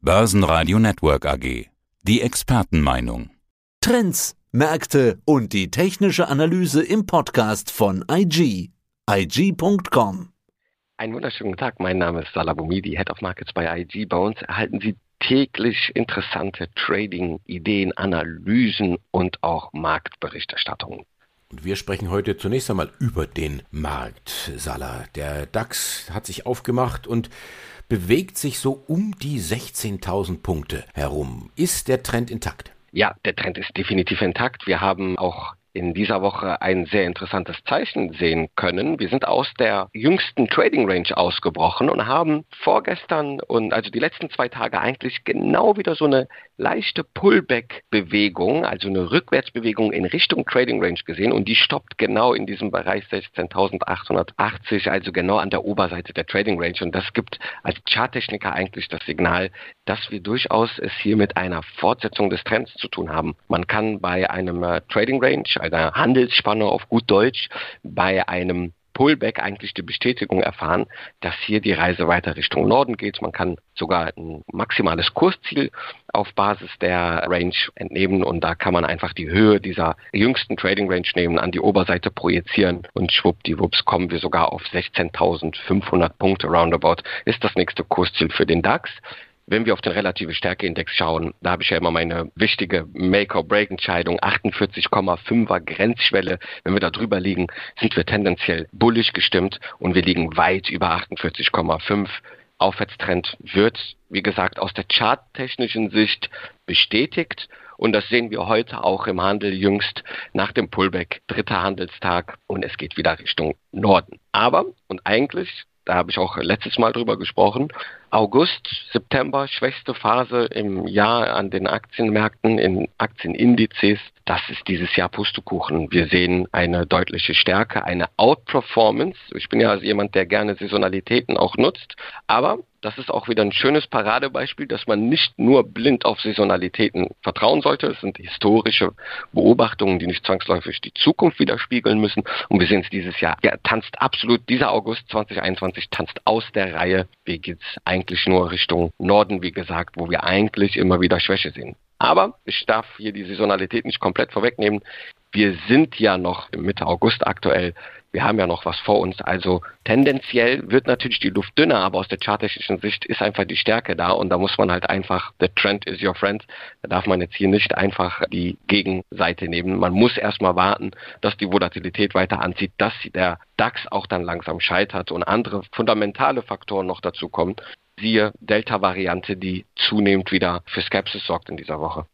Börsenradio Network AG. Die Expertenmeinung. Trends, Märkte und die technische Analyse im Podcast von IG. IG.com. Einen wunderschönen Tag. Mein Name ist Salah Boumidi, Head of Markets bei IG. Bei uns erhalten Sie täglich interessante Trading-Ideen, Analysen und auch Marktberichterstattungen. Und wir sprechen heute zunächst einmal über den Markt, Salah. Der DAX hat sich aufgemacht und bewegt sich so um die 16.000 Punkte herum. Ist der Trend intakt? Ja, der Trend ist definitiv intakt. Wir haben auch in dieser Woche ein sehr interessantes Zeichen sehen können. Wir sind aus der jüngsten Trading Range ausgebrochen und haben vorgestern und also die letzten zwei Tage eigentlich genau wieder so eine leichte Pullback-Bewegung, also eine Rückwärtsbewegung in Richtung Trading Range gesehen und die stoppt genau in diesem Bereich 16.880, also genau an der Oberseite der Trading Range und das gibt als Charttechniker eigentlich das Signal, dass wir durchaus es hier mit einer Fortsetzung des Trends zu tun haben. Man kann bei einem äh, Trading Range, einer Handelsspanne auf gut Deutsch, bei einem Pullback eigentlich die Bestätigung erfahren, dass hier die Reise weiter Richtung Norden geht. Man kann sogar ein maximales Kursziel auf Basis der Range entnehmen und da kann man einfach die Höhe dieser jüngsten Trading Range nehmen, an die Oberseite projizieren und schwuppdiwupps kommen wir sogar auf 16.500 Punkte roundabout. Ist das nächste Kursziel für den DAX. Wenn wir auf den relative Stärkeindex schauen, da habe ich ja immer meine wichtige Make-or-Break-Entscheidung, 48,5er Grenzschwelle. Wenn wir da drüber liegen, sind wir tendenziell bullig gestimmt und wir liegen weit über 48,5. Aufwärtstrend wird, wie gesagt, aus der charttechnischen Sicht bestätigt. Und das sehen wir heute auch im Handel jüngst nach dem Pullback, dritter Handelstag und es geht wieder Richtung Norden. Aber, und eigentlich da habe ich auch letztes Mal drüber gesprochen. August, September, schwächste Phase im Jahr an den Aktienmärkten, in Aktienindizes. Das ist dieses Jahr Pustekuchen. Wir sehen eine deutliche Stärke, eine Outperformance. Ich bin ja also jemand, der gerne Saisonalitäten auch nutzt. Aber das ist auch wieder ein schönes Paradebeispiel, dass man nicht nur blind auf Saisonalitäten vertrauen sollte. Es sind historische Beobachtungen, die nicht zwangsläufig die Zukunft widerspiegeln müssen. Und wir sehen es dieses Jahr. Ja, tanzt absolut, dieser August 2021 tanzt aus der Reihe. Wie geht's eigentlich nur Richtung Norden, wie gesagt, wo wir eigentlich immer wieder Schwäche sehen. Aber ich darf hier die Saisonalität nicht komplett vorwegnehmen. Wir sind ja noch Mitte August aktuell. Wir haben ja noch was vor uns. Also tendenziell wird natürlich die Luft dünner, aber aus der charttechnischen Sicht ist einfach die Stärke da und da muss man halt einfach, the trend is your friend. Da darf man jetzt hier nicht einfach die Gegenseite nehmen. Man muss erstmal warten, dass die Volatilität weiter anzieht, dass der DAX auch dann langsam scheitert und andere fundamentale Faktoren noch dazu kommen. Siehe Delta-Variante, die zunehmend wieder für Skepsis sorgt in dieser Woche.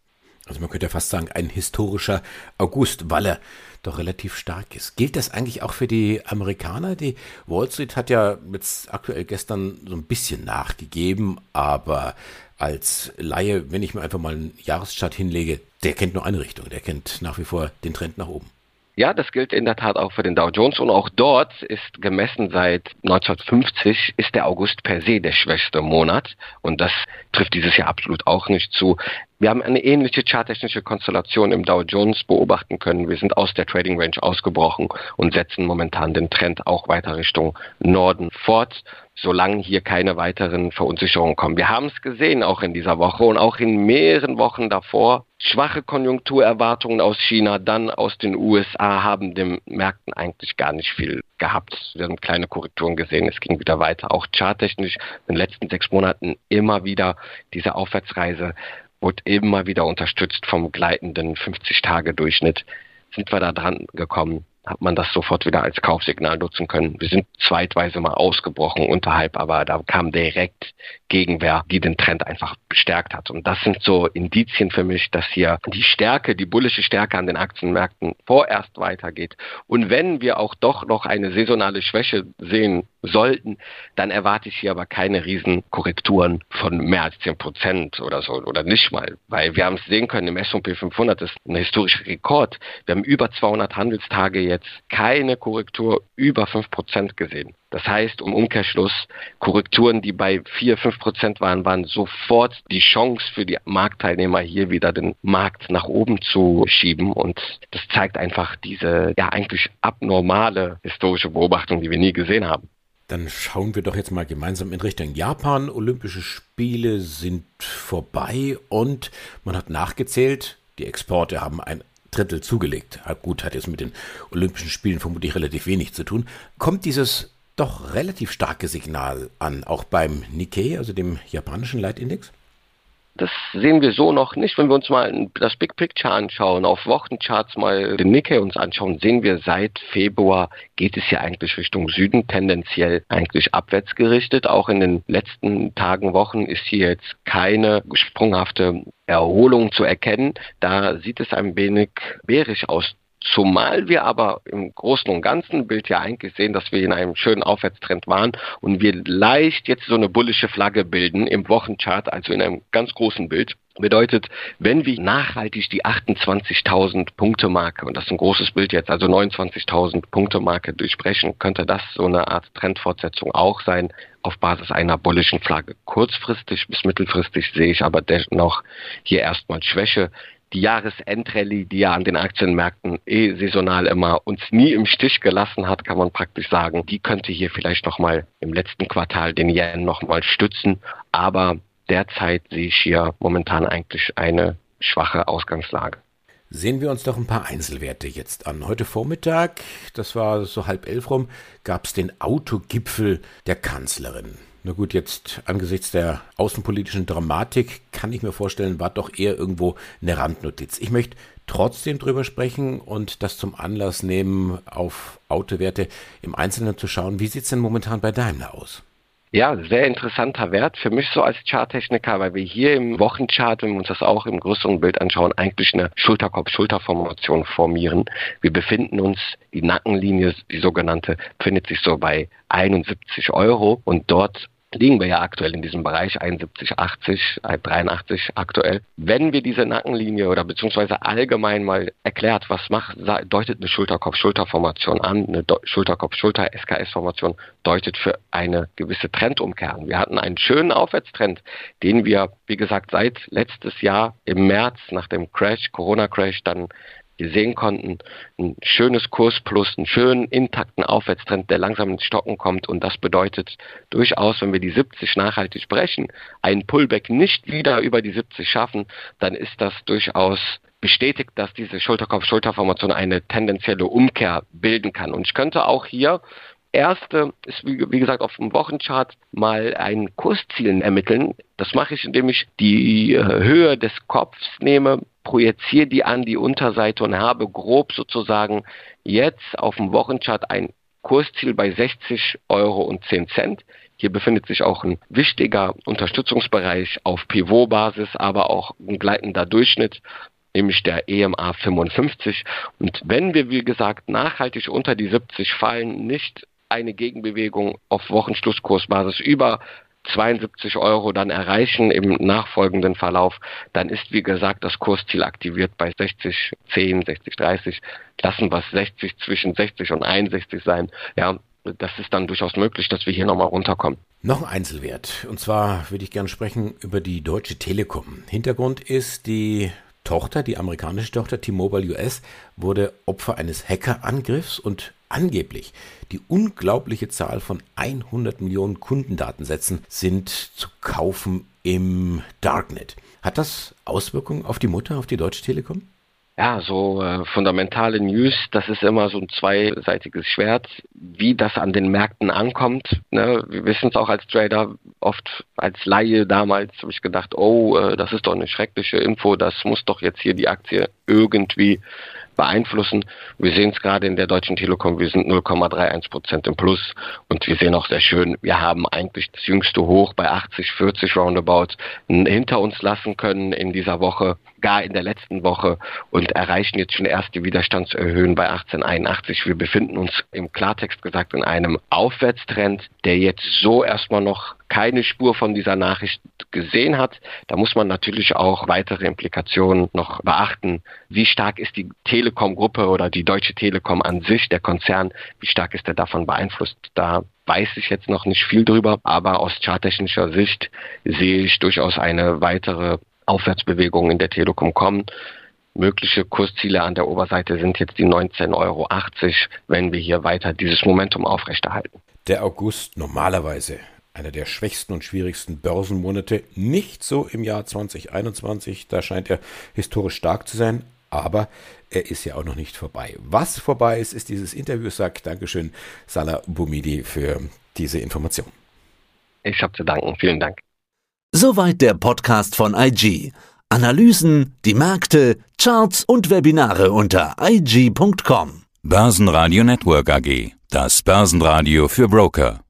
Also man könnte ja fast sagen, ein historischer August, weil er doch relativ stark ist. Gilt das eigentlich auch für die Amerikaner? Die Wall Street hat ja jetzt aktuell gestern so ein bisschen nachgegeben, aber als Laie, wenn ich mir einfach mal einen Jahreschart hinlege, der kennt nur eine Richtung, der kennt nach wie vor den Trend nach oben. Ja, das gilt in der Tat auch für den Dow Jones und auch dort ist gemessen seit 1950 ist der August per se der schwächste Monat und das trifft dieses Jahr absolut auch nicht zu. Wir haben eine ähnliche charttechnische Konstellation im Dow Jones beobachten können. Wir sind aus der Trading Range ausgebrochen und setzen momentan den Trend auch weiter Richtung Norden fort solange hier keine weiteren Verunsicherungen kommen. Wir haben es gesehen auch in dieser Woche und auch in mehreren Wochen davor. Schwache Konjunkturerwartungen aus China, dann aus den USA haben den Märkten eigentlich gar nicht viel gehabt. Wir haben kleine Korrekturen gesehen, es ging wieder weiter. Auch charttechnisch in den letzten sechs Monaten immer wieder diese Aufwärtsreise wurde immer wieder unterstützt vom gleitenden 50-Tage-Durchschnitt. Sind wir da dran gekommen? Hat man das sofort wieder als Kaufsignal nutzen können. Wir sind zweitweise mal ausgebrochen unterhalb, aber da kam direkt Gegenwehr, die den Trend einfach bestärkt hat. Und das sind so Indizien für mich, dass hier die Stärke, die bullische Stärke an den Aktienmärkten vorerst weitergeht. Und wenn wir auch doch noch eine saisonale Schwäche sehen sollten, dann erwarte ich hier aber keine Riesenkorrekturen von mehr als 10 Prozent oder so oder nicht mal, weil wir haben es sehen können, im S&P 500 ist ein historischer Rekord. Wir haben über 200 Handelstage jetzt keine Korrektur über 5 Prozent gesehen. Das heißt, im Umkehrschluss, Korrekturen, die bei 4, 5 Prozent waren, waren sofort die Chance für die Marktteilnehmer hier wieder den Markt nach oben zu schieben. Und das zeigt einfach diese ja eigentlich abnormale historische Beobachtung, die wir nie gesehen haben. Dann schauen wir doch jetzt mal gemeinsam in Richtung Japan. Olympische Spiele sind vorbei und man hat nachgezählt, die Exporte haben ein Drittel zugelegt. Gut, hat jetzt mit den Olympischen Spielen vermutlich relativ wenig zu tun. Kommt dieses doch relativ starke Signal an, auch beim Nikkei, also dem japanischen Leitindex? Das sehen wir so noch nicht. Wenn wir uns mal das Big Picture anschauen, auf Wochencharts mal den Nikkei uns anschauen, sehen wir seit Februar geht es ja eigentlich Richtung Süden, tendenziell eigentlich abwärts gerichtet. Auch in den letzten Tagen, Wochen ist hier jetzt keine sprunghafte Erholung zu erkennen. Da sieht es ein wenig bärisch aus. Zumal wir aber im Großen und Ganzen Bild ja eigentlich sehen, dass wir in einem schönen Aufwärtstrend waren und wir leicht jetzt so eine bullische Flagge bilden im Wochenchart, also in einem ganz großen Bild. Bedeutet, wenn wir nachhaltig die 28.000 Punkte Marke, und das ist ein großes Bild jetzt, also 29.000 Punkte Marke durchbrechen, könnte das so eine Art Trendfortsetzung auch sein auf Basis einer bullischen Flagge. Kurzfristig bis mittelfristig sehe ich aber dennoch hier erstmal Schwäche die Jahresendrallye, die ja an den Aktienmärkten eh saisonal immer uns nie im Stich gelassen hat, kann man praktisch sagen, die könnte hier vielleicht nochmal im letzten Quartal den Yen nochmal stützen. Aber derzeit sehe ich hier momentan eigentlich eine schwache Ausgangslage. Sehen wir uns doch ein paar Einzelwerte jetzt an. Heute Vormittag, das war so halb elf rum, gab es den Autogipfel der Kanzlerin. Na gut, jetzt angesichts der außenpolitischen Dramatik kann ich mir vorstellen, war doch eher irgendwo eine Randnotiz. Ich möchte trotzdem drüber sprechen und das zum Anlass nehmen, auf Autowerte im Einzelnen zu schauen. Wie sieht es denn momentan bei Daimler aus? Ja, sehr interessanter Wert für mich so als Charttechniker, weil wir hier im Wochenchart, wenn wir uns das auch im größeren Bild anschauen, eigentlich eine Schulterkopf-Schulterformation formieren. Wir befinden uns, die Nackenlinie, die sogenannte, befindet sich so bei 71 Euro und dort liegen wir ja aktuell in diesem Bereich 71, 80, 83 aktuell. Wenn wir diese Nackenlinie oder beziehungsweise allgemein mal erklärt, was macht, deutet eine Schulterkopf-Schulterformation an, eine Schulterkopf-Schulter-SKS-Formation deutet für eine gewisse Trendumkehr an. Wir hatten einen schönen Aufwärtstrend, den wir, wie gesagt, seit letztes Jahr im März nach dem Crash, Corona-Crash, dann sehen konnten, ein schönes Kursplus, einen schönen intakten Aufwärtstrend, der langsam ins Stocken kommt. Und das bedeutet durchaus, wenn wir die 70 nachhaltig brechen, einen Pullback nicht wieder über die 70 schaffen, dann ist das durchaus bestätigt, dass diese Schulterkopf-Schulterformation eine tendenzielle Umkehr bilden kann. Und ich könnte auch hier erste ist, wie, wie, gesagt, auf dem Wochenchart mal ein Kursziel ermitteln. Das mache ich, indem ich die äh, Höhe des Kopfs nehme, projiziere die an die Unterseite und habe grob sozusagen jetzt auf dem Wochenchart ein Kursziel bei 60 Euro und 10 Cent. Hier befindet sich auch ein wichtiger Unterstützungsbereich auf Pivot-Basis, aber auch ein gleitender Durchschnitt nämlich der EMA 55. Und wenn wir, wie gesagt, nachhaltig unter die 70 fallen, nicht eine Gegenbewegung auf Wochenschlusskursbasis über 72 Euro dann erreichen im nachfolgenden Verlauf, dann ist wie gesagt das Kursziel aktiviert bei 60, 10, 60, 30. Lassen wir es 60 zwischen 60 und 61 sein. Ja, das ist dann durchaus möglich, dass wir hier nochmal runterkommen. Noch ein Einzelwert. Und zwar würde ich gerne sprechen über die Deutsche Telekom. Hintergrund ist die Tochter, die amerikanische Tochter T-Mobile US, wurde Opfer eines Hackerangriffs und angeblich die unglaubliche Zahl von 100 Millionen Kundendatensätzen sind zu kaufen im Darknet. Hat das Auswirkungen auf die Mutter, auf die Deutsche Telekom? Ja, so äh, fundamentale News, das ist immer so ein zweiseitiges Schwert. Wie das an den Märkten ankommt, ne? wir wissen es auch als Trader, oft als Laie damals habe ich gedacht, oh, äh, das ist doch eine schreckliche Info, das muss doch jetzt hier die Aktie irgendwie beeinflussen. Wir sehen es gerade in der Deutschen Telekom, wir sind 0,31 Prozent im Plus und wir sehen auch sehr schön, wir haben eigentlich das jüngste Hoch bei 80, 40 Roundabout hinter uns lassen können in dieser Woche, gar in der letzten Woche und erreichen jetzt schon erste Widerstandserhöhen bei 1881. Wir befinden uns im Klartext gesagt in einem Aufwärtstrend, der jetzt so erstmal noch keine Spur von dieser Nachricht gesehen hat. Da muss man natürlich auch weitere Implikationen noch beachten. Wie stark ist die Telekom-Gruppe oder die Deutsche Telekom an sich, der Konzern, wie stark ist er davon beeinflusst? Da weiß ich jetzt noch nicht viel drüber, aber aus charttechnischer Sicht sehe ich durchaus eine weitere Aufwärtsbewegung in der Telekom kommen. Mögliche Kursziele an der Oberseite sind jetzt die 19,80 Euro, wenn wir hier weiter dieses Momentum aufrechterhalten. der August normalerweise einer der schwächsten und schwierigsten Börsenmonate. Nicht so im Jahr 2021, da scheint er historisch stark zu sein, aber er ist ja auch noch nicht vorbei. Was vorbei ist, ist dieses Interview, sagt Dankeschön Salah Boumidi für diese Information. Ich habe zu danken, vielen Dank. Soweit der Podcast von IG. Analysen, die Märkte, Charts und Webinare unter IG.com. Börsenradio Network AG. Das Börsenradio für Broker.